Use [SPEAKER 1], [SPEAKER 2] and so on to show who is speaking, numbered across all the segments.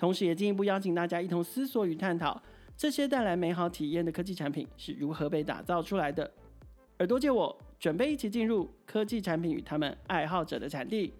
[SPEAKER 1] 同时，也进一步邀请大家一同思索与探讨，这些带来美好体验的科技产品是如何被打造出来的。耳朵借我，准备一起进入科技产品与他们爱好者的产地。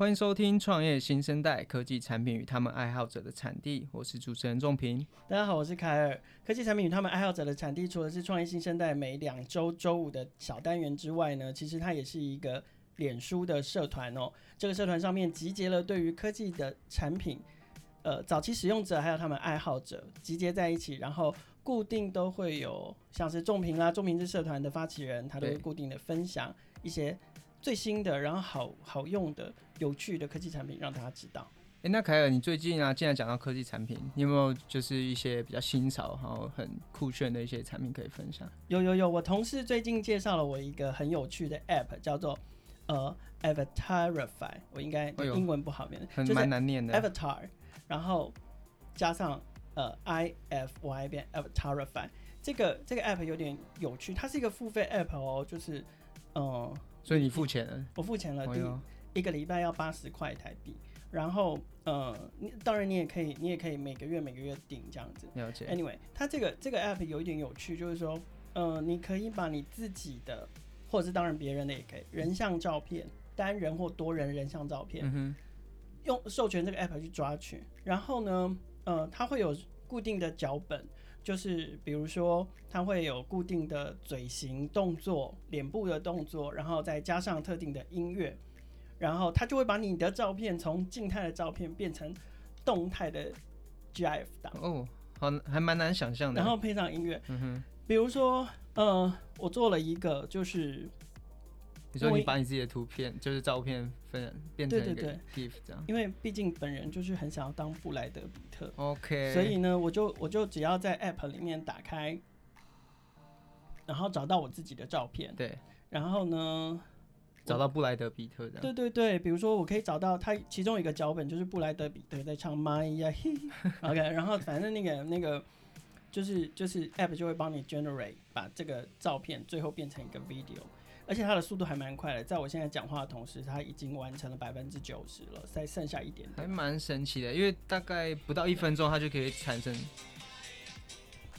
[SPEAKER 2] 欢迎收听《创业新生代科技产品与他们爱好者的产地》，我是主持人仲平。
[SPEAKER 1] 大家好，我是凯尔。科技产品与他们爱好者的产地，除了是创业新生代每两周周五的小单元之外呢，其实它也是一个脸书的社团哦。这个社团上面集结了对于科技的产品，呃，早期使用者还有他们爱好者集结在一起，然后固定都会有像是仲平啦，仲平是社团的发起人，他都会固定的分享一些。最新的，然后好好用的、有趣的科技产品，让大家知道。
[SPEAKER 2] 哎、欸，那凯尔，你最近啊，既然讲到科技产品，你有没有就是一些比较新潮、然后很酷炫的一些产品可以分享？
[SPEAKER 1] 有有有，我同事最近介绍了我一个很有趣的 App，叫做呃 Avatarify，我应该英文不好念，
[SPEAKER 2] 很蛮难念的
[SPEAKER 1] Avatar，然后加上呃 I F Y 变 Avatarify，这个这个 App 有点有趣，它是一个付费 App 哦，就是嗯。呃
[SPEAKER 2] 所以你付钱了？
[SPEAKER 1] 我付钱了，第一个礼拜要八十块台币。然后，呃，你当然你也可以，你也可以每个月每个月订这样子。
[SPEAKER 2] 了解。
[SPEAKER 1] Anyway，它这个这个 app 有一点有趣，就是说，呃，你可以把你自己的，或者是当然别人的也可以，人像照片，单人或多人人像照片，嗯、用授权这个 app 去抓取。然后呢，呃，它会有固定的脚本。就是比如说，它会有固定的嘴型动作、脸部的动作，然后再加上特定的音乐，然后它就会把你的照片从静态的照片变成动态的 GIF 档。
[SPEAKER 2] 哦，好，还蛮难想象的。
[SPEAKER 1] 然后配上音乐，嗯哼，比如说，呃，我做了一个就是。
[SPEAKER 2] 你说你把你自己的图片，就是照片分变成一个 GIF 这样，
[SPEAKER 1] 因为毕竟本人就是很想要当布莱德比特
[SPEAKER 2] ，OK，
[SPEAKER 1] 所以呢，我就我就只要在 App 里面打开，然后找到我自己的照片，
[SPEAKER 2] 对，
[SPEAKER 1] 然后呢，
[SPEAKER 2] 找到布莱德比特的，
[SPEAKER 1] 对对对，比如说我可以找到他其中一个脚本就是布莱德比特在唱 My 呀嘿，OK，然后反正那个那个就是就是 App 就会帮你 generate 把这个照片最后变成一个 video。而且它的速度还蛮快的，在我现在讲话的同时，它已经完成了百分之九十了，再剩下一点点，
[SPEAKER 2] 还蛮神奇的。因为大概不到一分钟，它就可以产生，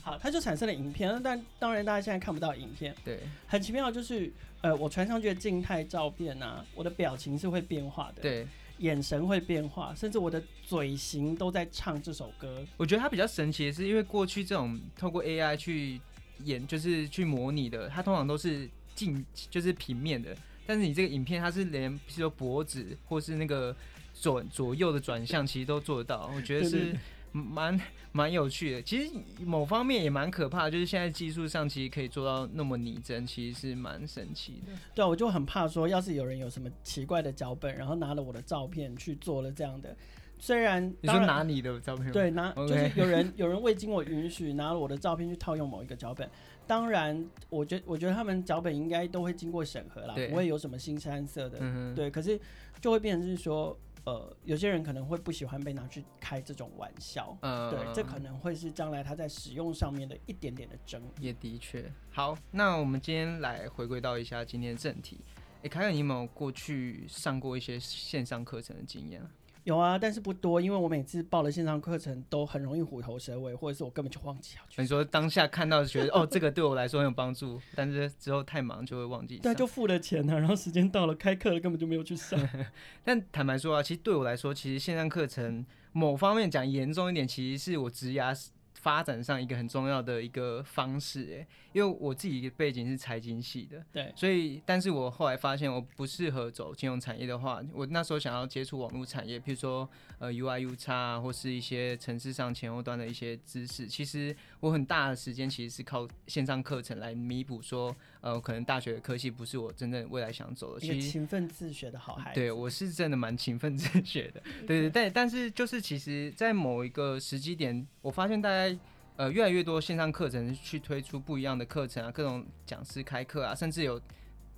[SPEAKER 1] 好，它就产生了影片。但当然，大家现在看不到影片，
[SPEAKER 2] 对，
[SPEAKER 1] 很奇妙，就是呃，我传上去的静态照片啊，我的表情是会变化的，
[SPEAKER 2] 对，
[SPEAKER 1] 眼神会变化，甚至我的嘴型都在唱这首歌。
[SPEAKER 2] 我觉得它比较神奇的是，因为过去这种透过 AI 去演，就是去模拟的，它通常都是。近就是平面的，但是你这个影片它是连，比如说脖子或是那个左左右的转向，其实都做得到。我觉得是蛮蛮有趣的。其实某方面也蛮可怕的，就是现在技术上其实可以做到那么拟真，其实是蛮神奇的。
[SPEAKER 1] 对啊，我就很怕说，要是有人有什么奇怪的脚本，然后拿了我的照片去做了这样的。虽然
[SPEAKER 2] 你说拿你的照片，
[SPEAKER 1] 对，拿就是有人有人未经我允许拿了我的照片去套用某一个脚本。当然，我觉我觉得他们脚本应该都会经过审核啦，不会有什么新三色的。嗯、对，可是就会变成是说，呃，有些人可能会不喜欢被拿去开这种玩笑。嗯，对，这可能会是将来他在使用上面的一点点的争议。
[SPEAKER 2] 也的确。好，那我们今天来回归到一下今天的正题。哎、欸，凯尔，你有没有过去上过一些线上课程的经验啊？
[SPEAKER 1] 有啊，但是不多，因为我每次报了线上课程都很容易虎头蛇尾，或者是我根本就忘记要去。
[SPEAKER 2] 你说当下看到觉得哦，这个对我来说很有帮助，但是之后太忙就会忘记。
[SPEAKER 1] 对，就付了钱呢、啊，然后时间到了开课了，根本就没有去上。
[SPEAKER 2] 但坦白说啊，其实对我来说，其实线上课程某方面讲严重一点，其实是我职涯发展上一个很重要的一个方式，哎，因为我自己背景是财经系的，
[SPEAKER 1] 对，
[SPEAKER 2] 所以，但是我后来发现我不适合走金融产业的话，我那时候想要接触网络产业，譬如说呃 UI U 叉啊，或是一些城市上前后端的一些知识，其实我很大的时间其实是靠线上课程来弥补，说呃可能大学的科系不是我真正未来想走的。其实
[SPEAKER 1] 勤奋自学的好孩子，
[SPEAKER 2] 对我是真的蛮勤奋自学的，对对对，但但是就是其实，在某一个时机点，我发现大家。呃，越来越多线上课程去推出不一样的课程啊，各种讲师开课啊，甚至有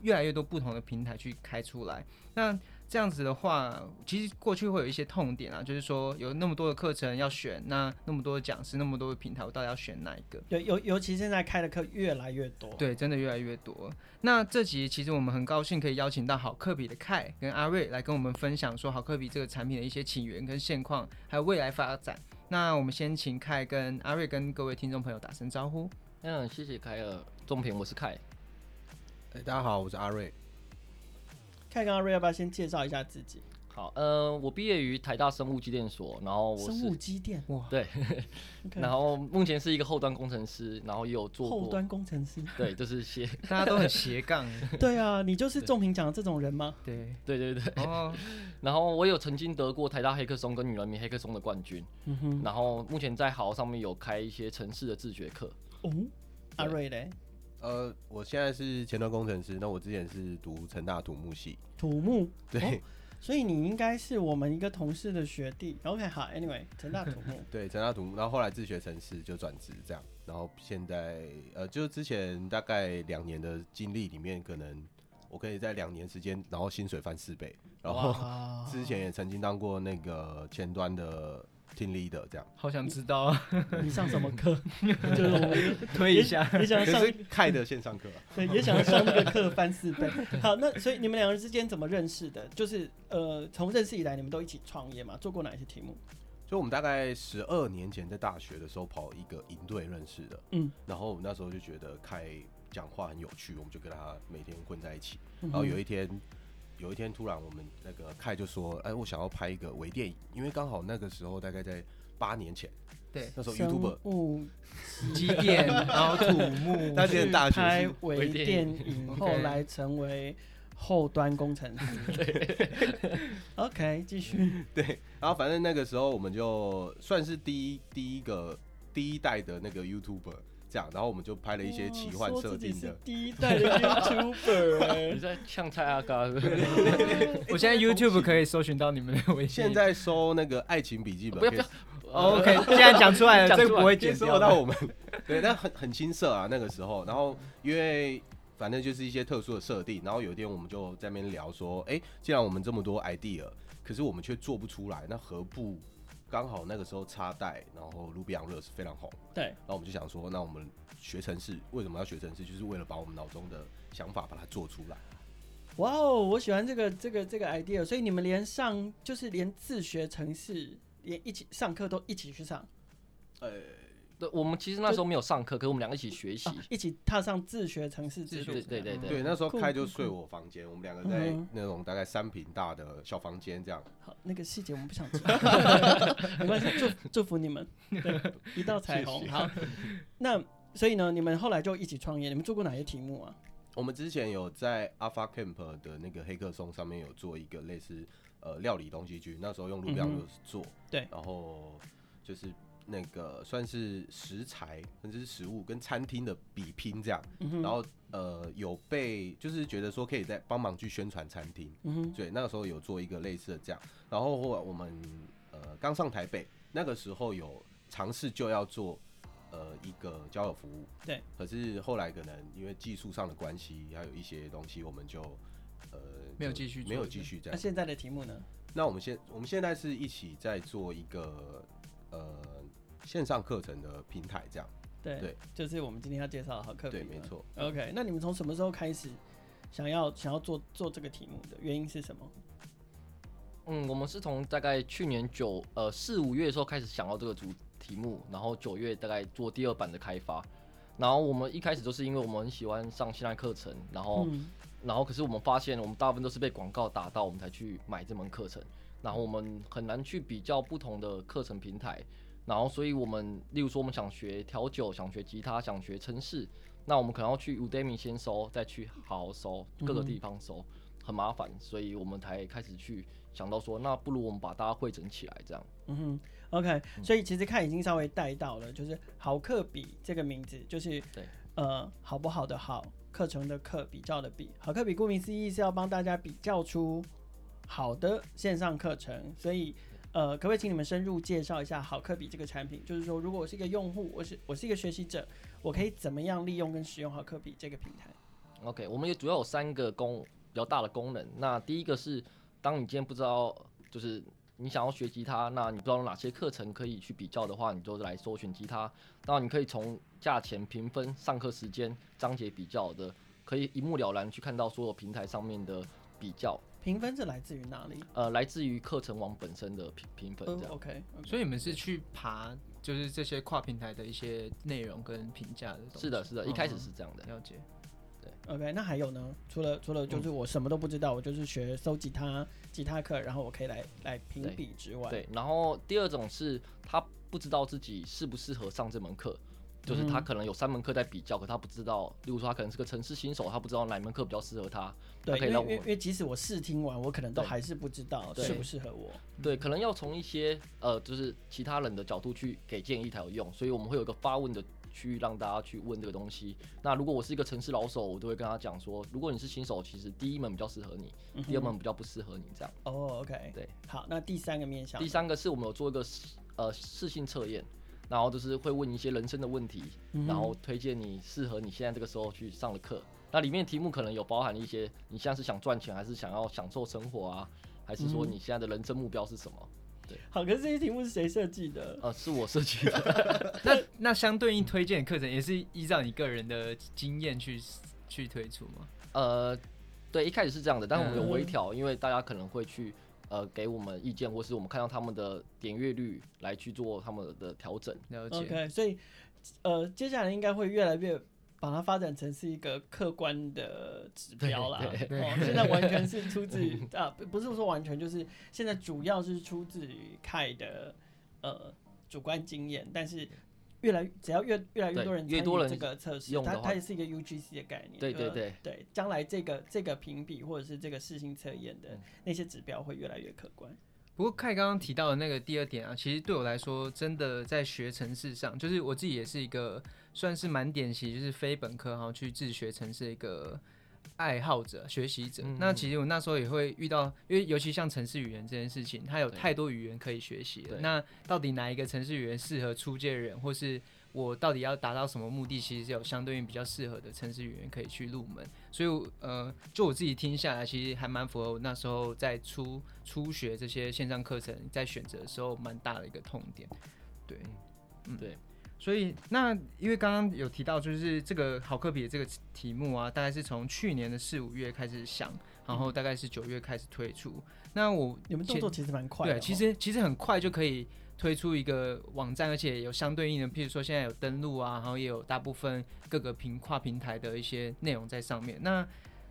[SPEAKER 2] 越来越多不同的平台去开出来。那这样子的话，其实过去会有一些痛点啊，就是说有那么多的课程要选，那那么多的讲师，那么多的平台，我到底要选哪一个？
[SPEAKER 1] 对，尤尤其现在开的课越来越多，
[SPEAKER 2] 对，真的越来越多。那这集其实我们很高兴可以邀请到好课比的凯跟阿瑞来跟我们分享说好课比这个产品的一些起源跟现况，还有未来发展。那我们先请凯跟阿瑞跟各位听众朋友打声招呼。
[SPEAKER 3] 嗯，谢谢凯尔，中平，我是凯。
[SPEAKER 4] 哎，大家好，我是阿瑞。
[SPEAKER 1] 凯跟阿瑞要不要先介绍一下自己？
[SPEAKER 3] 好，呃，我毕业于台大生物机电所，然后我是
[SPEAKER 1] 生物机电，哇，
[SPEAKER 3] 对，okay. 然后目前是一个后端工程师，然后也有做
[SPEAKER 1] 后端工程师，
[SPEAKER 3] 对，就是斜，
[SPEAKER 2] 大家都很斜杠，
[SPEAKER 1] 对啊，你就是仲平讲的这种人吗？
[SPEAKER 2] 对，
[SPEAKER 3] 对对对，哦，然后我有曾经得过台大黑客松跟女人迷黑客松的冠军，嗯哼，然后目前在好上面有开一些城市的自学课，
[SPEAKER 1] 哦，阿瑞嘞，
[SPEAKER 4] 呃，我现在是前端工程师，那我之前是读成大土木系，
[SPEAKER 1] 土木，
[SPEAKER 4] 对。哦
[SPEAKER 1] 所以你应该是我们一个同事的学弟。OK，好，Anyway，成大土木。
[SPEAKER 4] 对，成大土木，然后后来自学程式就转职这样，然后现在呃，就之前大概两年的经历里面，可能我可以在两年时间，然后薪水翻四倍。然后 之前也曾经当过那个前端的。听 leader 这样，
[SPEAKER 2] 好想知道啊！
[SPEAKER 1] 你上什么课？就是我们
[SPEAKER 2] 推一下，
[SPEAKER 1] 也想上
[SPEAKER 4] 开的线上课，
[SPEAKER 1] 对，也想上那个课翻四倍。好，那所以你们两个人之间怎么认识的？就是呃，从认识以来，你们都一起创业嘛？做过哪些题目？
[SPEAKER 4] 就我们大概十二年前在大学的时候跑一个营队认识的，嗯，然后我们那时候就觉得凯讲话很有趣，我们就跟他每天混在一起，然后有一天。有一天突然，我们那个凯就说：“哎，我想要拍一个微电影，因为刚好那个时候大概在八年前，
[SPEAKER 2] 对，
[SPEAKER 4] 那时候 YouTube
[SPEAKER 1] 物
[SPEAKER 2] 机电，然后土木，
[SPEAKER 4] 他现在大学
[SPEAKER 1] 拍微电影，后来成为后端工程师。对，OK，继续。
[SPEAKER 4] 对，然后反正那个时候我们就算是第一第一个第一代的那个 YouTuber。这样，然后我们就拍了一些奇幻设定的。
[SPEAKER 1] 第一代的 YouTuber，
[SPEAKER 3] 你在呛蔡阿嘎？
[SPEAKER 2] 我现在 YouTube 可以搜寻到你们的微信。
[SPEAKER 4] 现在搜那个爱情笔记本。不要不要。
[SPEAKER 2] OK，现在讲出来了，这个不会接收
[SPEAKER 4] 到我们。对，但很很青涩啊，那个时候。然后因为反正就是一些特殊的设定，然后有一天我们就在那边聊说，哎，既然我们这么多 idea，可是我们却做不出来，那何不？刚好那个时候插袋，然后 Ruby on Rails 非常红，
[SPEAKER 1] 对，
[SPEAKER 4] 然后我们就想说，那我们学程式，为什么要学程式？就是为了把我们脑中的想法把它做出来。
[SPEAKER 1] 哇哦，我喜欢这个这个这个 idea，所以你们连上就是连自学程式，连一起上课都一起去上，
[SPEAKER 3] 呃。我们其实那时候没有上课，可是我们两个一起学习，
[SPEAKER 1] 一起踏上自学城市之路。
[SPEAKER 3] 对对对对，
[SPEAKER 4] 对，那时候开就睡我房间，我们两个在那种大概三平大的小房间这样。
[SPEAKER 1] 好，那个细节我们不想知道，没关系，祝祝福你们，对，一道彩虹。好，那所以呢，你们后来就一起创业，你们做过哪些题目啊？
[SPEAKER 4] 我们之前有在 Alpha Camp 的那个黑客松上面有做一个类似呃料理东西剧，那时候用 Ruby on Rails 做，对，然后就是。那个算是食材，甚至是食物跟餐厅的比拼这样，嗯、然后呃有被就是觉得说可以在帮忙去宣传餐厅，嗯，对，那个时候有做一个类似的这样，然后后来我们呃刚上台北，那个时候有尝试就要做呃一个交友服务，对，可是后来可能因为技术上的关系，还有一些东西，我们就呃
[SPEAKER 2] 没有继续
[SPEAKER 4] 没有继续这样。那
[SPEAKER 1] 现在的题目呢？
[SPEAKER 4] 那我们现我们现在是一起在做一个呃。线上课程的平台，这样
[SPEAKER 1] 对对，就是我们今天要介绍的好课。
[SPEAKER 4] 对，没错。
[SPEAKER 1] OK，那你们从什么时候开始想要想要做做这个题目的原因是什么？
[SPEAKER 3] 嗯，我们是从大概去年九呃四五月的时候开始想到这个主题目，然后九月大概做第二版的开发。然后我们一开始就是因为我们很喜欢上线上课程，然后、嗯、然后可是我们发现我们大部分都是被广告打到，我们才去买这门课程。然后我们很难去比较不同的课程平台。然后所以我们例如说我们想学调酒，想学吉他，想学城市，那我们可能要去 Udemy 先搜，再去好好搜各个地方搜，嗯、很麻烦，所以我们才开始去想到说，那不如我们把大家汇整起来这样。
[SPEAKER 1] 嗯哼，OK，所以其实看已经稍微带到了，就是好课比这个名字，就是
[SPEAKER 3] 对，
[SPEAKER 1] 呃，好不好的好，课程的课，比较的比，好课比顾名思义是要帮大家比较出好的线上课程，所以。呃，可不可以请你们深入介绍一下好课比这个产品？就是说，如果我是一个用户，我是我是一个学习者，我可以怎么样利用跟使用好课比这个平台
[SPEAKER 3] ？OK，我们也主要有三个功比较大的功能。那第一个是，当你今天不知道，就是你想要学吉他，那你不知道哪些课程可以去比较的话，你就来搜寻吉他。那你可以从价钱、评分、上课时间、章节比较的，可以一目了然去看到所有平台上面的比较。
[SPEAKER 1] 评分是来自于哪里？
[SPEAKER 3] 呃，来自于课程网本身的评评分这样。
[SPEAKER 1] Uh, OK，
[SPEAKER 2] 所以你们是去爬，就是这些跨平台的一些内容跟评价的东西。
[SPEAKER 3] 是的，是的，一开始是这样的。
[SPEAKER 2] 了解。
[SPEAKER 3] 对
[SPEAKER 1] ，OK，那还有呢？除了除了就是我什么都不知道，嗯、我就是学搜吉他吉他课，然后我可以来来评比之外，
[SPEAKER 3] 对。然后第二种是他不知道自己适不适合上这门课。就是他可能有三门课在比较，可他不知道，例如说他可能是个城市新手，他不知道哪门课比较适合他。
[SPEAKER 1] 对，因为因为即使我试听完，我可能都还是不知道适不适合我。
[SPEAKER 3] 对，可能要从一些呃，就是其他人的角度去给建议才有用，所以我们会有一个发问的区域让大家去问这个东西。那如果我是一个城市老手，我都会跟他讲说，如果你是新手，其实第一门比较适合你，第二门比较不适合你这样。
[SPEAKER 1] 哦、嗯 oh,，OK，
[SPEAKER 3] 对。
[SPEAKER 1] 好，那第三个面向，
[SPEAKER 3] 第三个是我们有做一个呃试性测验。然后就是会问一些人生的问题，嗯、然后推荐你适合你现在这个时候去上的课。那里面题目可能有包含一些，你现在是想赚钱，还是想要享受生活啊？还是说你现在的人生目标是什么？对，
[SPEAKER 1] 好，可是这些题目是谁设计的？
[SPEAKER 3] 呃，是我设计的。
[SPEAKER 2] 那那相对应推荐的课程也是依照你个人的经验去去推出吗？
[SPEAKER 3] 呃，对，一开始是这样的，但是我们有微调，嗯、因为大家可能会去。呃，给我们意见，或是我们看到他们的点阅率来去做他们的调整。
[SPEAKER 2] 了解。
[SPEAKER 1] OK，所以呃，接下来应该会越来越把它发展成是一个客观的指标啦。哦，现在完全是出自于 啊，不是说完全，就是现在主要是出自于 Kai 的呃主观经验，但是。越来只要越越来越多人参与这个测试，它它也是一个 UGC 的概念。
[SPEAKER 3] 对对对
[SPEAKER 1] 对，将来这个这个评比或者是这个试性测验的那些指标会越来越可观。
[SPEAKER 2] 不过凯刚刚提到的那个第二点啊，其实对我来说，真的在学程式上，就是我自己也是一个算是蛮典型，就是非本科然后去自学程式一个。爱好者、学习者，嗯、那其实我那时候也会遇到，因为尤其像城市语言这件事情，它有太多语言可以学习了。那到底哪一个城市语言适合初阶人，或是我到底要达到什么目的？其实是有相对应比较适合的城市语言可以去入门。所以，呃，就我自己听下来，其实还蛮符合我那时候在初初学这些线上课程，在选择的时候蛮大的一个痛点。对，嗯，对。所以，那因为刚刚有提到，就是这个好科比的这个题目啊，大概是从去年的四五月开始想，然后大概是九月开始推出。那我
[SPEAKER 1] 你们动作其实蛮快的，
[SPEAKER 2] 对，其实其实很快就可以推出一个网站，而且有相对应的，譬如说现在有登录啊，然后也有大部分各个平跨平台的一些内容在上面。那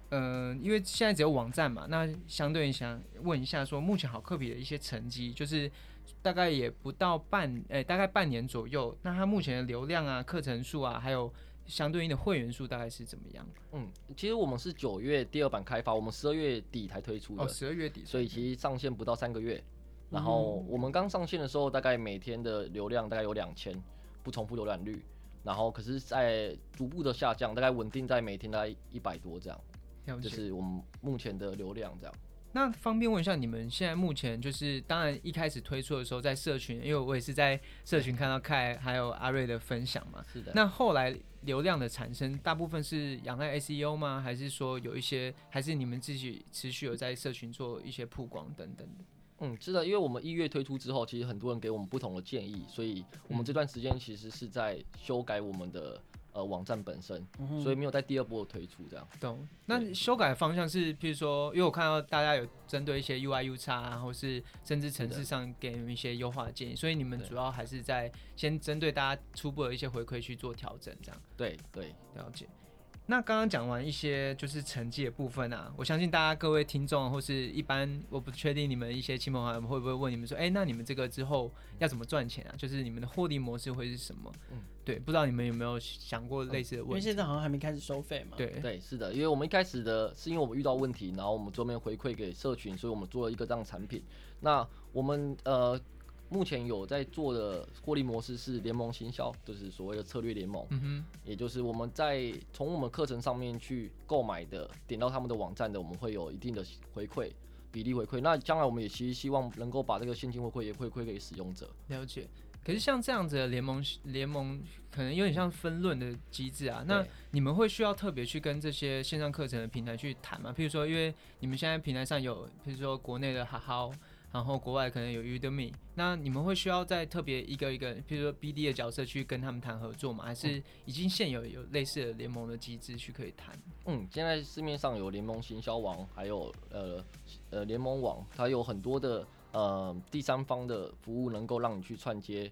[SPEAKER 2] 嗯、呃，因为现在只有网站嘛，那相对应想问一下，说目前好科比的一些成绩，就是。大概也不到半，诶、欸，大概半年左右。那它目前的流量啊、课程数啊，还有相对应的会员数，大概是怎么样？
[SPEAKER 3] 嗯，其实我们是九月第二版开发，我们十二月底才推出的。
[SPEAKER 2] 哦，十二月底，
[SPEAKER 3] 所以其实上线不到三个月。然后我们刚上线的时候，大概每天的流量大概有两千，不重复浏览率。然后可是，在逐步的下降，大概稳定在每天大概一百多这样，就是我们目前的流量这样。
[SPEAKER 2] 那方便问一下，你们现在目前就是，当然一开始推出的时候，在社群，因为我也是在社群看到凯还有阿瑞的分享嘛。
[SPEAKER 3] 是的。
[SPEAKER 2] 那后来流量的产生，大部分是仰赖 SEO 吗？还是说有一些，还是你们自己持续有在社群做一些曝光等等的？
[SPEAKER 3] 嗯，是的，因为我们一月推出之后，其实很多人给我们不同的建议，所以我们这段时间其实是在修改我们的。呃，网站本身，所以没有在第二波推出这样。
[SPEAKER 2] 懂。那修改的方向是，譬如说，因为我看到大家有针对一些 UI、U 叉啊，或是甚至城市上给你们一些优化的建议，所以你们主要还是在先针对大家初步的一些回馈去做调整，这样。
[SPEAKER 3] 对对，
[SPEAKER 2] 了解。那刚刚讲完一些就是成绩的部分啊，我相信大家各位听众或是一般，我不确定你们一些亲朋好友会不会问你们说，哎、欸，那你们这个之后要怎么赚钱啊？就是你们的获利模式会是什么？嗯，对，不知道你们有没有想过类似的问题？因
[SPEAKER 1] 为现在好像还没开始收费嘛。
[SPEAKER 2] 对
[SPEAKER 3] 对，是的，因为我们一开始的是因为我们遇到问题，然后我们桌面回馈给社群，所以我们做了一个这样产品。那我们呃。目前有在做的获利模式是联盟行销，就是所谓的策略联盟，嗯哼，也就是我们在从我们课程上面去购买的，点到他们的网站的，我们会有一定的回馈比例回馈。那将来我们也其实希望能够把这个现金回馈也回馈给使用者。
[SPEAKER 2] 了解。可是像这样子的联盟联盟，可能有点像分论的机制啊。那你们会需要特别去跟这些线上课程的平台去谈吗？譬如说，因为你们现在平台上有，譬如说国内的哈好。然后国外可能有 Udemy，那你们会需要在特别一个一个，比如说 BD 的角色去跟他们谈合作吗？还是已经现有有类似的联盟的机制去可以谈？
[SPEAKER 3] 嗯，现在市面上有联盟行销网，还有呃呃联盟网，它有很多的呃第三方的服务，能够让你去串接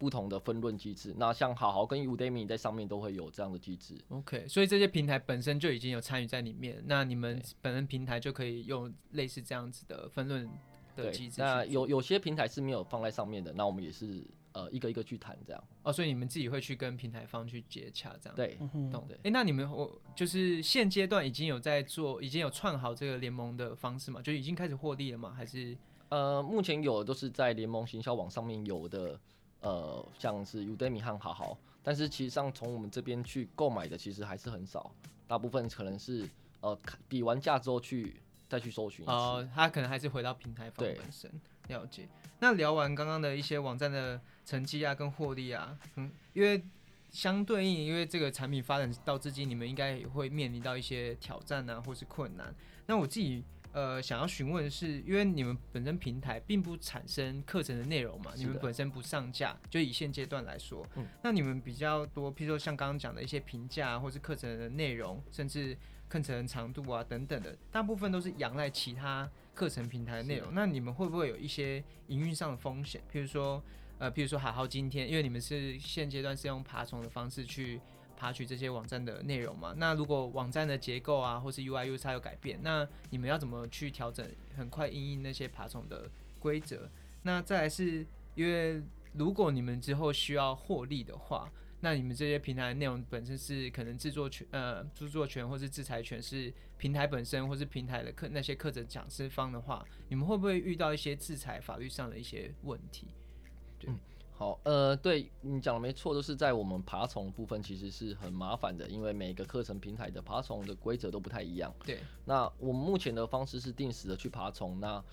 [SPEAKER 3] 不同的分论机制。那像好好跟 Udemy 在上面都会有这样的机制。
[SPEAKER 2] OK，所以这些平台本身就已经有参与在里面，那你们本身平台就可以用类似这样子的分润。
[SPEAKER 3] 对，那有有些平台是没有放在上面的，那我们也是呃一个一个去谈这样。
[SPEAKER 2] 哦，所以你们自己会去跟平台方去接洽这样。
[SPEAKER 3] 对，
[SPEAKER 2] 懂的。哎、欸，那你们我就是现阶段已经有在做，已经有串好这个联盟的方式嘛？就已经开始获利了吗？还是？
[SPEAKER 3] 呃，目前有的都是在联盟行销网上面有的，呃，像是 Udemy 和好好，但是其实上从我们这边去购买的其实还是很少，大部分可能是呃比完价之后去。再去搜寻
[SPEAKER 2] 哦，他可能还是回到平台方本身了解。那聊完刚刚的一些网站的成绩啊，跟获利啊，嗯，因为相对应，因为这个产品发展到至今，你们应该也会面临到一些挑战啊，或是困难。那我自己呃想要询问的是，因为你们本身平台并不产生课程的内容嘛，你们本身不上架，就以现阶段来说，嗯，那你们比较多，譬如说像刚刚讲的一些评价，或是课程的内容，甚至。课程长度啊等等的，大部分都是仰赖其他课程平台的内容。那你们会不会有一些营运上的风险？譬如说，呃，譬如说好好今天，因为你们是现阶段是用爬虫的方式去爬取这些网站的内容嘛。那如果网站的结构啊，或是 UI、UX 有改变，那你们要怎么去调整？很快应应那些爬虫的规则。那再来是因为如果你们之后需要获利的话。那你们这些平台内容本身是可能制作权呃著作权或是制裁权是平台本身或是平台的课那些课程讲师方的话，你们会不会遇到一些制裁法律上的一些问题？
[SPEAKER 3] 对，好，呃，对你讲的没错，都是在我们爬虫部分其实是很麻烦的，因为每个课程平台的爬虫的规则都不太一样。
[SPEAKER 2] 对，
[SPEAKER 3] 那我们目前的方式是定时的去爬虫，那。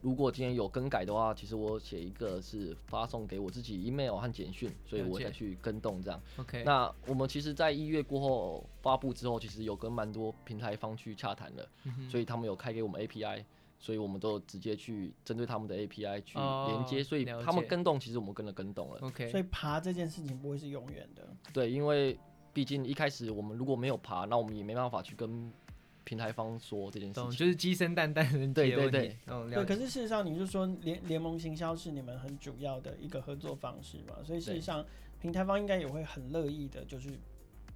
[SPEAKER 3] 如果今天有更改的话，其实我写一个是发送给我自己 email 和简讯，所以我再去跟动这样。
[SPEAKER 2] OK，
[SPEAKER 3] 那我们其实，在一月过后发布之后，其实有跟蛮多平台方去洽谈了，嗯，所以他们有开给我们 API，所以我们都直接去针对他们的 API 去连接，oh, 所以他们跟动，其实我们跟着跟动了。
[SPEAKER 2] OK，
[SPEAKER 1] 所以爬这件事情不会是永远的。
[SPEAKER 3] 对，因为毕竟一开始我们如果没有爬，那我们也没办法去跟。平台方说这件事情，
[SPEAKER 2] 就是鸡生蛋，蛋生鸡。
[SPEAKER 3] 对对对，
[SPEAKER 2] 嗯，
[SPEAKER 1] 对。可是事实上，你就说联联盟行销是你们很主要的一个合作方式嘛？所以事实上，平台方应该也会很乐意的，就是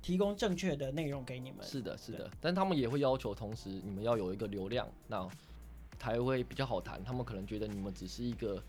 [SPEAKER 1] 提供正确的内容给你们。
[SPEAKER 3] 是的，是的。但他们也会要求，同时你们要有一个流量，那才会比较好谈。他们可能觉得你们只是一个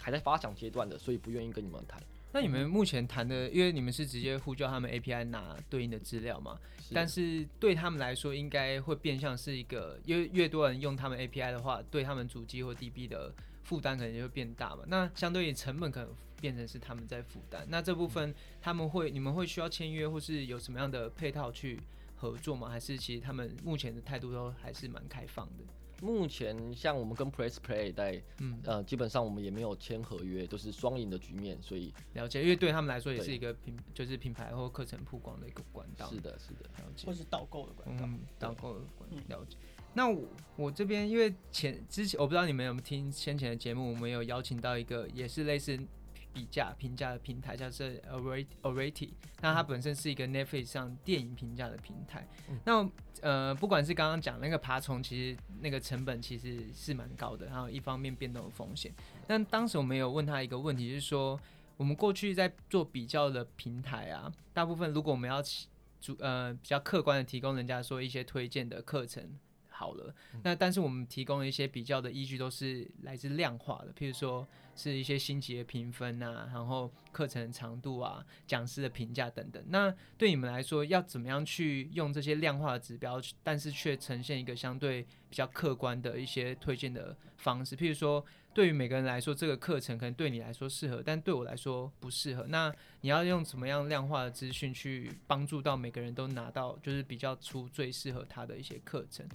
[SPEAKER 3] 还在发想阶段的，所以不愿意跟你们谈。
[SPEAKER 2] 那你们目前谈的，因为你们是直接呼叫他们 API 拿对应的资料嘛？是。但是对他们来说，应该会变相是一个，因为越多人用他们 API 的话，对他们主机或 DB 的负担可能就会变大嘛。那相对于成本可能变成是他们在负担。那这部分他们会，你们会需要签约，或是有什么样的配套去合作吗？还是其实他们目前的态度都还是蛮开放的？
[SPEAKER 3] 目前像我们跟 Press Play 在，嗯呃，基本上我们也没有签合约，都是双赢的局面，所以
[SPEAKER 2] 了解，因为对他们来说也是一个品，就是品牌或课程曝光的一个管道。
[SPEAKER 3] 是的，是的，
[SPEAKER 2] 了解。
[SPEAKER 1] 或是导购的管道，
[SPEAKER 2] 嗯，导购的管道，了解。那我我这边因为前之前我不知道你们有没有听先前的节目，我们有邀请到一个也是类似。比价评价的平台叫做 Awwrated，那它本身是一个 Netflix 上电影评价的平台。嗯、那呃，不管是刚刚讲那个爬虫，其实那个成本其实是蛮高的，然后一方面变动的风险。但当时我们有问他一个问题，就是说我们过去在做比较的平台啊，大部分如果我们要主呃比较客观的提供人家说一些推荐的课程好了。嗯、那但是我们提供的一些比较的依据都是来自量化的，譬如说是一些星级的评分啊，然后课程长度啊，讲师的评价等等。那对你们来说，要怎么样去用这些量化的指标，但是却呈现一个相对比较客观的一些推荐的方式？譬如说。对于每个人来说，这个课程可能对你来说适合，但对我来说不适合。那你要用怎么样量化的资讯去帮助到每个人都拿到，就是比较出最适合他的一些课程？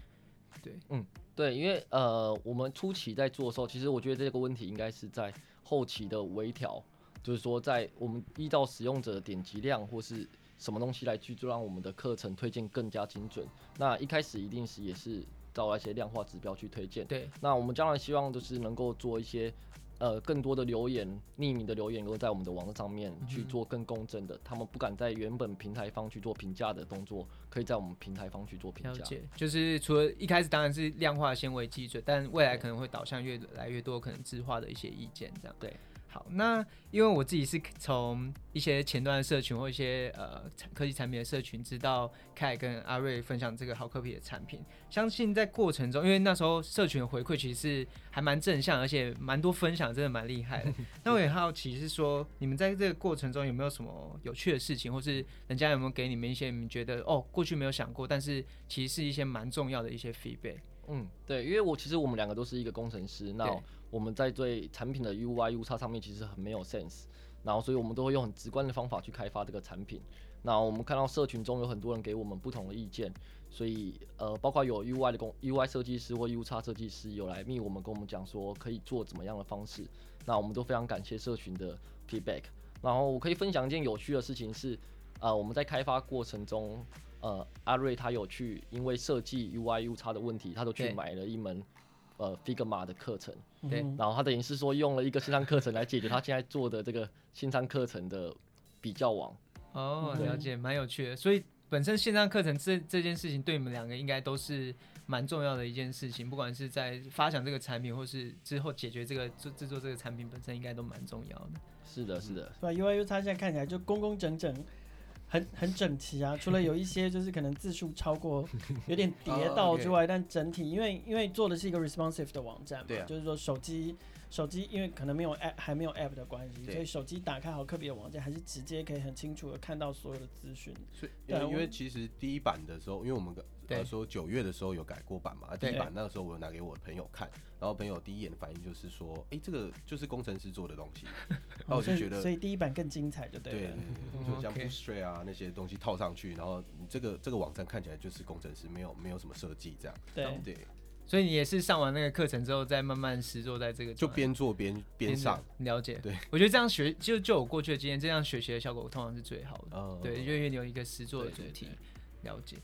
[SPEAKER 2] 对，
[SPEAKER 3] 嗯，对，因为呃，我们初期在做的时候，其实我觉得这个问题应该是在后期的微调，就是说在我们依照使用者的点击量或是什么东西来去做，让我们的课程推荐更加精准。那一开始一定是也是。找一些量化指标去推荐。
[SPEAKER 2] 对，
[SPEAKER 3] 那我们将来希望就是能够做一些，呃，更多的留言，匿名的留言，能够在我们的网站上面去做更公正的。嗯、他们不敢在原本平台方去做评价的动作，可以在我们平台方去做评价。
[SPEAKER 2] 了解，就是除了一开始当然是量化先为基准，但未来可能会导向越来越多可能质化的一些意见，这样。
[SPEAKER 3] 对。
[SPEAKER 2] 好，那因为我自己是从一些前端的社群或一些呃科技产品的社群知道凯跟阿瑞分享这个好科比的产品，相信在过程中，因为那时候社群的回馈其实是还蛮正向，而且蛮多分享，真的蛮厉害的。那我也好奇是说，你们在这个过程中有没有什么有趣的事情，或是人家有没有给你们一些你们觉得哦过去没有想过，但是其实是一些蛮重要的一些 feedback？
[SPEAKER 3] 嗯，对，因为我其实我们两个都是一个工程师，那。我们在对产品的 UI、UX 上面其实很没有 sense，然后所以我们都会用很直观的方法去开发这个产品。那我们看到社群中有很多人给我们不同的意见，所以呃，包括有 UI 的工 UI 设计师或 UX 设计师有来密我们，跟我们讲说可以做怎么样的方式。那我们都非常感谢社群的 feedback。然后我可以分享一件有趣的事情是，呃，我们在开发过程中，呃，阿瑞他有去因为设计 UI、UX 的问题，他都去买了一门。呃，Figma 的课程，对，然后他等于是说用了一个线上课程来解决他现在做的这个线上课程的比较网。
[SPEAKER 2] 哦，了解，蛮有趣的。所以本身线上课程这这件事情对你们两个应该都是蛮重要的一件事情，不管是在发想这个产品，或是之后解决这个制制作这个产品本身，应该都蛮重要的。
[SPEAKER 3] 是的，是的。
[SPEAKER 1] 对，UI U 他现在看起来就工工整整。很很整齐啊，除了有一些就是可能字数超过有点叠到之外，但整体因为因为做的是一个 responsive 的网站嘛，就是说手机手机因为可能没有 app 还没有 app 的关系，所以手机打开好科比的网站还是直接可以很清楚的看到所有的资讯。
[SPEAKER 4] 所以对，因为其实第一版的时候，因为我们呃说九月的时候有改过版嘛，第一版那个时候我有拿给我的朋友看，然后朋友第一眼的反应就是说，哎、欸，这个就是工程师做的东西，然后我就觉得，
[SPEAKER 1] 所以第一版更精彩，就对了，对，
[SPEAKER 4] 对，对，就像 Bootstrap 啊那些东西套上去，然后你这个这个网站看起来就是工程师没有没有什么设计这样，
[SPEAKER 1] 对。
[SPEAKER 4] 对，
[SPEAKER 2] 所以你也是上完那个课程之后，再慢慢实做在这个，
[SPEAKER 4] 就边做边边上
[SPEAKER 2] 了解，
[SPEAKER 4] 对，
[SPEAKER 2] 我觉得这样学就就我过去的经验，这样学习的效果通常是最好的，哦、对，因为你有一个实做的主题，了解。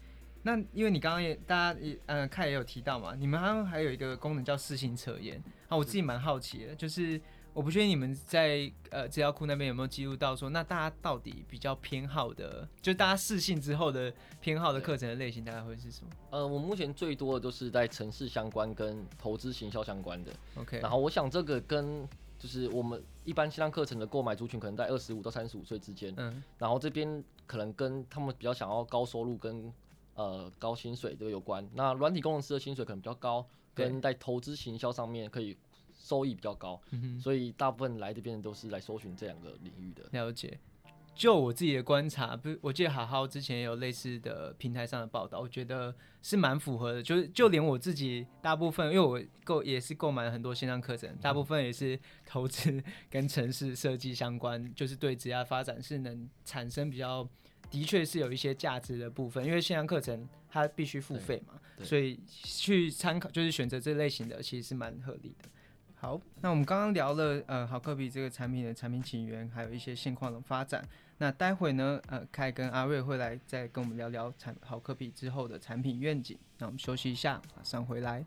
[SPEAKER 2] 那因为你刚刚也大家也嗯看也有提到嘛，你们好像还有一个功能叫试性测验啊，我自己蛮好奇的，就是我不确定你们在呃资料库那边有没有记录到说，那大家到底比较偏好的，就大家试性之后的偏好的课程的类型大概会是什么？
[SPEAKER 3] 呃，我目前最多的都是在城市相关跟投资行销相关的。
[SPEAKER 2] OK，
[SPEAKER 3] 然后我想这个跟就是我们一般线上课程的购买族群可能在二十五到三十五岁之间，嗯，然后这边可能跟他们比较想要高收入跟呃，高薪水都有关。那软体工程师的薪水可能比较高，跟在投资行销上面可以收益比较高，所以大部分来这边都是来搜寻这两个领域的。
[SPEAKER 2] 了解。就我自己的观察，不，我记得好好之前也有类似的平台上的报道，我觉得是蛮符合的。就是就连我自己，大部分因为我购也是购买了很多线上课程，大部分也是投资 跟城市设计相关，就是对职业发展是能产生比较。的确是有一些价值的部分，因为线上课程它必须付费嘛，所以去参考就是选择这类型的，其实是蛮合理的。好，那我们刚刚聊了呃好科比这个产品的产品起源，还有一些现况的发展。那待会呢，呃，凯跟阿瑞会来再跟我们聊聊产好科比之后的产品愿景。那我们休息一下，马上回来。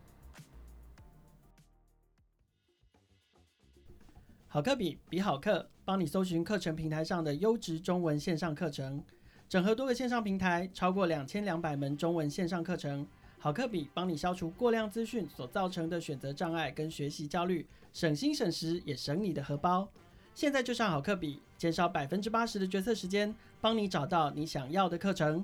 [SPEAKER 1] 好课比比好课，帮你搜寻课程平台上的优质中文线上课程。整合多个线上平台，超过两千两百门中文线上课程，好课比帮你消除过量资讯所造成的选择障碍跟学习焦虑，省心省时也省你的荷包。现在就上好课比，减少百分之八十的决策时间，帮你找到你想要的课程。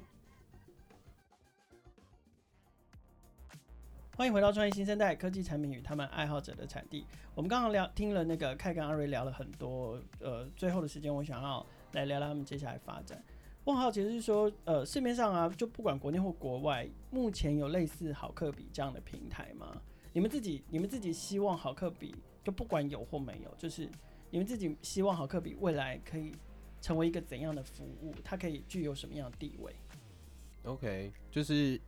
[SPEAKER 1] 欢迎回到创业新生代科技产品与他们爱好者的产地。我们刚刚聊听了那个开跟阿瑞聊了很多，呃，最后的时间我想要来聊聊他们接下来发展。我很好奇是说，呃，市面上啊，就不管国内或国外，目前有类似好客比这样的平台吗？你们自己，你们自己希望好客比，就不管有或没有，就是你们自己希望好客比未来可以成为一个怎样的服务？它可以具有什么样的地位
[SPEAKER 4] ？OK，就是。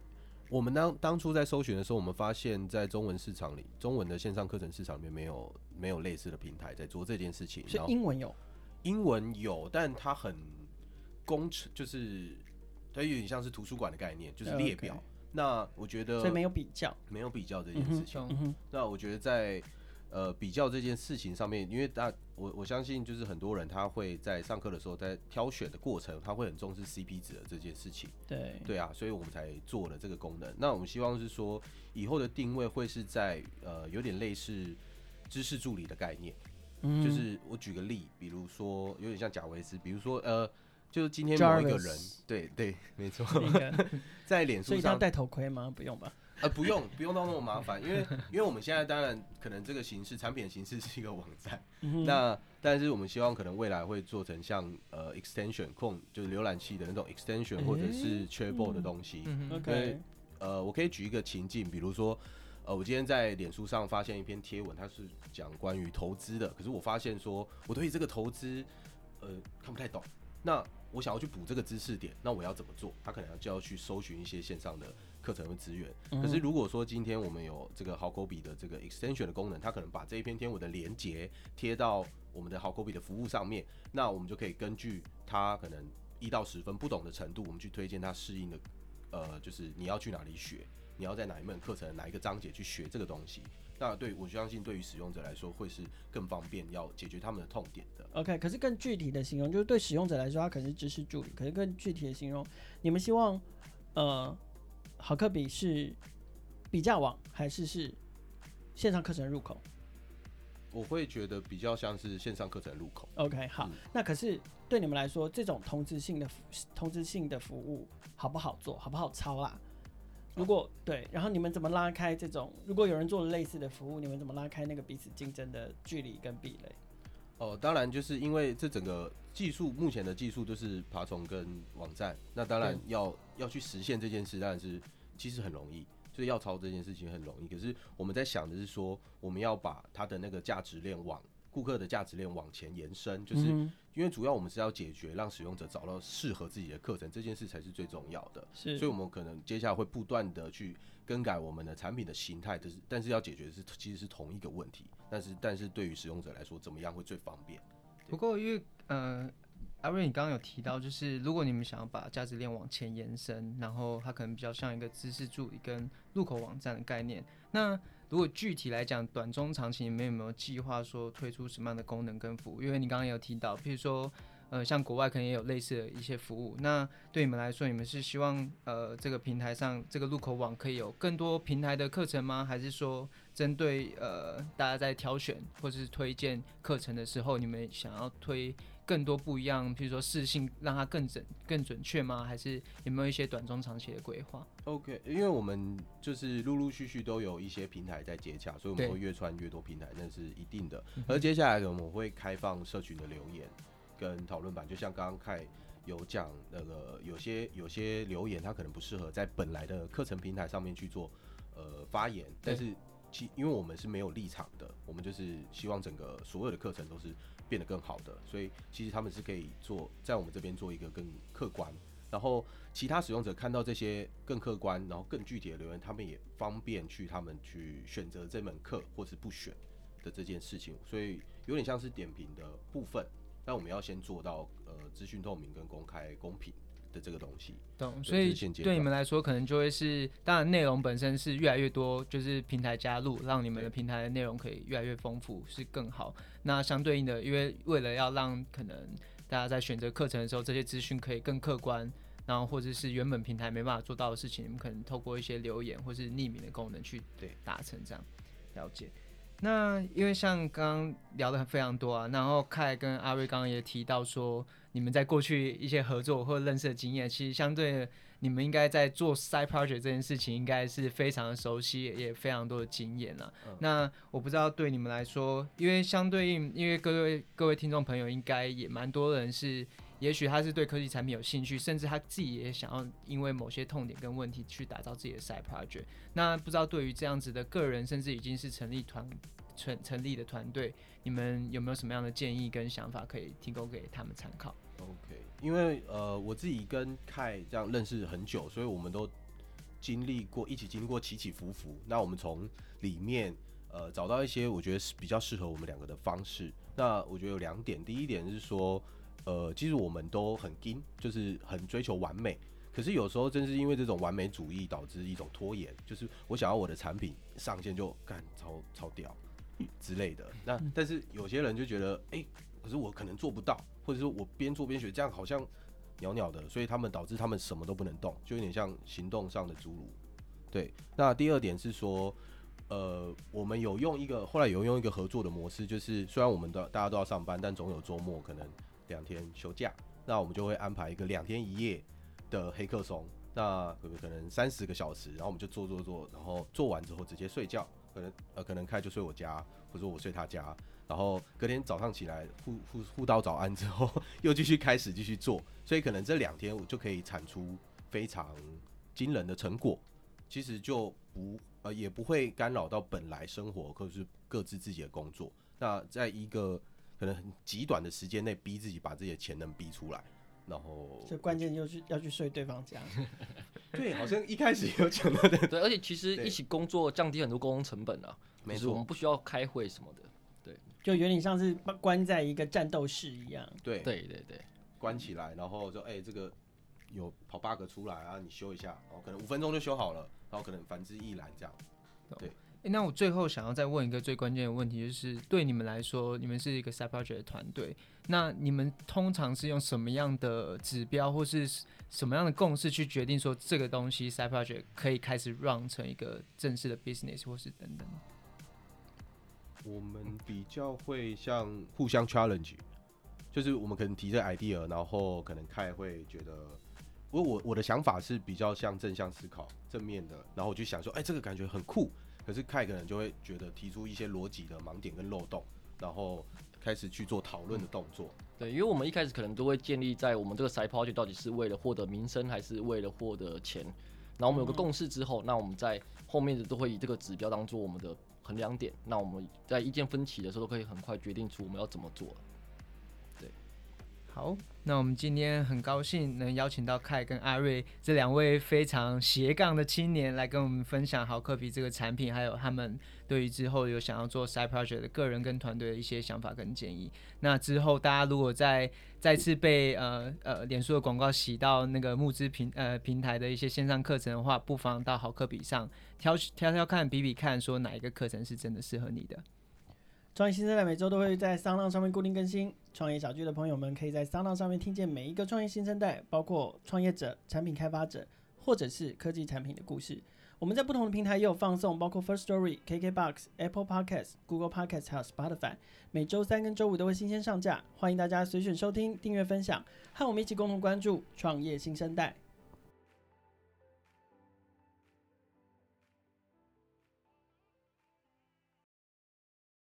[SPEAKER 4] 我们当当初在搜寻的时候，我们发现，在中文市场里，中文的线上课程市场里面没有没有类似的平台在做这件事情。
[SPEAKER 1] 是英文有，
[SPEAKER 4] 英文有，但它很工程，就是它有点像是图书馆的概念，就是列表。Okay. 那我觉得，
[SPEAKER 1] 所以没有比较，
[SPEAKER 4] 没有比较这件事情。嗯嗯、那我觉得在。呃，比较这件事情上面，因为大我我相信，就是很多人他会在上课的时候，在挑选的过程，他会很重视 CP 值的这件事情。
[SPEAKER 1] 对
[SPEAKER 4] 对啊，所以我们才做了这个功能。那我们希望是说，以后的定位会是在呃，有点类似知识助理的概念。嗯，就是我举个例，比如说有点像贾维斯，比如说呃，就是今天某一个人，对对，没错，在脸书上，
[SPEAKER 1] 所以要戴头盔吗？不用吧。
[SPEAKER 4] 呃，不用，不用到那么麻烦，因为因为我们现在当然可能这个形式产品的形式是一个网站，嗯、那但是我们希望可能未来会做成像呃 extension 控，就是浏览器的那种 extension 或者是 chatbot 的东西。
[SPEAKER 1] 嗯、
[SPEAKER 4] 因为呃，我可以举一个情境，比如说呃，我今天在脸书上发现一篇贴文，它是讲关于投资的，可是我发现说我对于这个投资呃看不太懂，那我想要去补这个知识点，那我要怎么做？他可能就要去搜寻一些线上的。课程和资源，可是如果说今天我们有这个好口笔的这个 extension 的功能，它可能把这一篇贴文的连接贴到我们的好口笔的服务上面，那我们就可以根据它可能一到十分不懂的程度，我们去推荐它适应的，呃，就是你要去哪里学，你要在哪一门课程哪一个章节去学这个东西。那对我相信，对于使用者来说会是更方便，要解决他们的痛点的。
[SPEAKER 1] OK，可是更具体的形容，就是对使用者来说，它可能是知识助理，可是更具体的形容，你们希望，呃。好课比是比价网还是是线上课程入口？
[SPEAKER 4] 我会觉得比较像是线上课程入口。
[SPEAKER 1] OK，好，嗯、那可是对你们来说，这种同质性的同质性的服务好不好做，好不好抄啦？如果、哦、对，然后你们怎么拉开这种？如果有人做了类似的服务，你们怎么拉开那个彼此竞争的距离跟壁垒？
[SPEAKER 4] 哦，当然就是因为这整个技术目前的技术都是爬虫跟网站，那当然要要去实现这件事，当然是其实很容易，就是要抄这件事情很容易。可是我们在想的是说，我们要把它的那个价值链往顾客的价值链往前延伸，就是因为主要我们是要解决让使用者找到适合自己的课程，这件事才是最重要的。
[SPEAKER 1] 是，
[SPEAKER 4] 所以我们可能接下来会不断的去更改我们的产品的形态，就是但是要解决的是其实是同一个问题。但是，但是对于使用者来说，怎么样会最方便？
[SPEAKER 2] 不过，因为呃，阿瑞，你刚刚有提到，就是如果你们想要把价值链往前延伸，然后它可能比较像一个知识助理跟入口网站的概念。那如果具体来讲，短中长期你们有没有计划说推出什么样的功能跟服务？因为你刚刚有提到，譬如说。呃，像国外可能也有类似的一些服务。那对你们来说，你们是希望呃这个平台上这个入口网可以有更多平台的课程吗？还是说针对呃大家在挑选或者是推荐课程的时候，你们想要推更多不一样，比如说适性让它更准更准确吗？还是有没有一些短中长期的规划
[SPEAKER 4] ？OK，因为我们就是陆陆续续都有一些平台在接洽，所以我们会越串越多平台，那是一定的。而接下来呢，我们会开放社群的留言。跟讨论版，就像刚刚凯有讲那个，有些有些留言，他可能不适合在本来的课程平台上面去做呃发言，但是其因为我们是没有立场的，我们就是希望整个所有的课程都是变得更好的，所以其实他们是可以做在我们这边做一个更客观，然后其他使用者看到这些更客观，然后更具体的留言，他们也方便去他们去选择这门课或是不选的这件事情，所以有点像是点评的部分。但我们要先做到呃资讯透明跟公开公平的这个东西。
[SPEAKER 2] 懂，所以对你们来说，可能就会是，当然内容本身是越来越多，就是平台加入，让你们的平台的内容可以越来越丰富，是更好。那相对应的，因为为了要让可能大家在选择课程的时候，这些资讯可以更客观，然后或者是原本平台没办法做到的事情，你们可能透过一些留言或是匿名的功能去对达成这样了解。那因为像刚刚聊的非常多啊，然后凯跟阿瑞刚刚也提到说，你们在过去一些合作或认识的经验，其实相对你们应该在做 side project 这件事情，应该是非常的熟悉，也非常多的经验了。嗯、那我不知道对你们来说，因为相对应，因为各位各位听众朋友应该也蛮多人是。也许他是对科技产品有兴趣，甚至他自己也想要因为某些痛点跟问题去打造自己的 side project。那不知道对于这样子的个人，甚至已经是成立团成成立的团队，你们有没有什么样的建议跟想法可以提供给他们参考
[SPEAKER 4] ？OK，因为呃我自己跟凯这样认识很久，所以我们都经历过一起经过起起伏伏。那我们从里面呃找到一些我觉得是比较适合我们两个的方式。那我觉得有两点，第一点是说。呃，其实我们都很精，就是很追求完美。可是有时候正是因为这种完美主义导致一种拖延，就是我想要我的产品上线就干超超屌之类的。那但是有些人就觉得，哎、欸，可是我可能做不到，或者说我边做边学，这样好像袅袅的，所以他们导致他们什么都不能动，就有点像行动上的侏儒。对。那第二点是说，呃，我们有用一个后来有用一个合作的模式，就是虽然我们的大家都要上班，但总有周末可能。两天休假，那我们就会安排一个两天一夜的黑客松，那可可能三十个小时，然后我们就做做做，然后做完之后直接睡觉，可能呃可能开就睡我家，或者我睡他家，然后隔天早上起来互互互道早安之后，又继续开始继续做，所以可能这两天我就可以产出非常惊人的成果，其实就不呃也不会干扰到本来生活或者是各自自己的工作，那在一个。可能很极短的时间内逼自己把自己的潜能逼出来，然后
[SPEAKER 1] 这关键就是要去睡对方家。
[SPEAKER 4] 对，好像一开始有讲到的。
[SPEAKER 3] 对，而且其实一起工作降低很多沟通成本啊。没错，我们不需要开会什么的。对，
[SPEAKER 1] 就有点像是关在一个战斗室一样。
[SPEAKER 4] 对
[SPEAKER 3] 对对对，
[SPEAKER 4] 关起来，然后就哎、欸，这个有跑 bug 出来啊，你修一下，然后可能五分钟就修好了，然后可能反之亦然这样。
[SPEAKER 2] 对。那我最后想要再问一个最关键的问题，就是对你们来说，你们是一个 side project 的团队，那你们通常是用什么样的指标或是什么样的共识去决定说这个东西 side project 可以开始 run 成一个正式的 business 或是等等？
[SPEAKER 4] 我们比较会像互相 challenge，就是我们可能提这 idea，然后可能开会觉得，我我我的想法是比较像正向思考、正面的，然后我就想说，哎、这个感觉很酷。可是凯可能就会觉得提出一些逻辑的盲点跟漏洞，然后开始去做讨论的动作。
[SPEAKER 3] 对，因为我们一开始可能都会建立在我们这个 side project 到底是为了获得名声还是为了获得钱，然后我们有个共识之后，那我们在后面的都会以这个指标当做我们的衡量点，那我们在意见分歧的时候都可以很快决定出我们要怎么做。
[SPEAKER 2] 好，那我们今天很高兴能邀请到凯跟阿瑞这两位非常斜杠的青年来跟我们分享好客比这个产品，还有他们对于之后有想要做 side project 的个人跟团队的一些想法跟建议。那之后大家如果再再次被呃呃脸书的广告洗到那个募资平呃平台的一些线上课程的话，不妨到好客比上挑挑挑看，比比看，说哪一个课程是真的适合你的。
[SPEAKER 1] 创业新生代每周都会在 SOUNG 上面固定更新。创业小聚的朋友们可以在 SOUNG 上面听见每一个创业新生代，包括创业者、产品开发者，或者是科技产品的故事。我们在不同的平台也有放送，包括 First Story、KKBox、Apple Podcasts、Google Podcasts 还有 Spotify。每周三跟周五都会新鲜上架，欢迎大家随选收听、订阅、分享，和我们一起共同关注创业新生代。